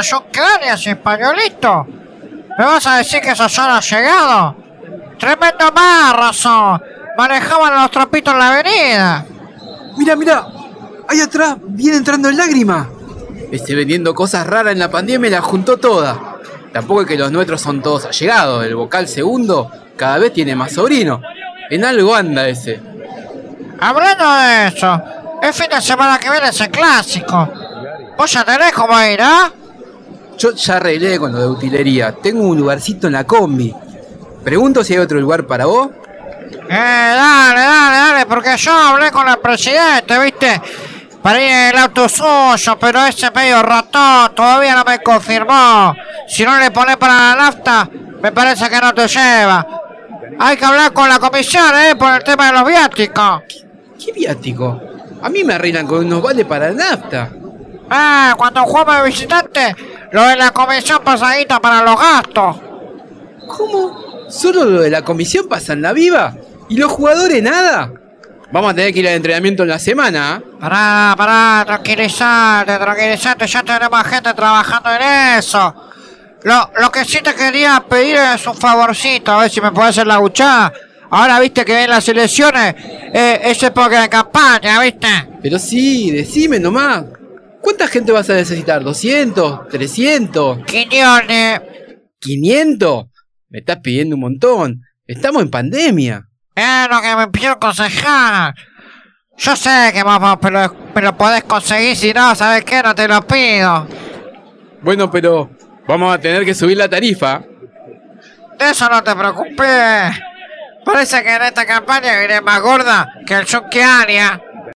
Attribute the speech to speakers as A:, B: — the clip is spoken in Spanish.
A: Junquearia sin pañuelito. ¿Me vas a decir que esos son llegado? Tremendo marrazo. Manejaban los trapitos en la avenida.
B: Mira, mira. Ahí atrás viene entrando en lágrima.
C: Este vendiendo cosas raras en la pandemia la juntó toda. Tampoco es que los nuestros son todos allegados. El vocal segundo cada vez tiene más sobrino. En algo anda ese.
A: Hablando de eso, el fin de semana que viene es el clásico. Vos ya tenés cómo ir, ¿ah?
C: Yo ya arreglé con lo de utilería. Tengo un lugarcito en la combi. Pregunto si hay otro lugar para vos.
A: Eh, dale, dale, dale, porque yo hablé con el presidente, ¿viste? Para ir en el auto suyo, pero ese medio ratón todavía no me confirmó. Si no le pone para la nafta, me parece que no te lleva. Hay que hablar con la comisión, ¿eh? Por el tema de los viáticos.
C: ¿Qué viático? A mí me arreglan con unos vales para la nafta.
A: Ah, cuando jugamos de visitante, lo de la comisión pasadita para los gastos.
C: ¿Cómo? ¿Solo lo de la comisión pasa en la viva? ¿Y los jugadores nada? Vamos a tener que ir al entrenamiento en la semana. ¿eh?
A: Pará, pará, tranquilizate, tranquilizate, ya tenemos gente trabajando en eso. Lo, lo que sí te quería pedir es un favorcito, a ver si me puedes hacer la huchada. Ahora viste que ven las elecciones, eh, es época de campaña, ¿viste?
C: Pero sí, decime nomás. ¿Cuánta gente vas a necesitar? ¿200? ¿300?
A: Quiñones.
C: ¿500? Me estás pidiendo un montón. Estamos en pandemia.
A: Es lo que me pidió aconsejar. Yo sé que vamos, pero me lo podés conseguir, si no, ¿sabes qué? No te lo pido.
C: Bueno, pero vamos a tener que subir la tarifa.
A: De eso no te preocupes. Parece que en esta campaña viene más gorda que el Junkiania.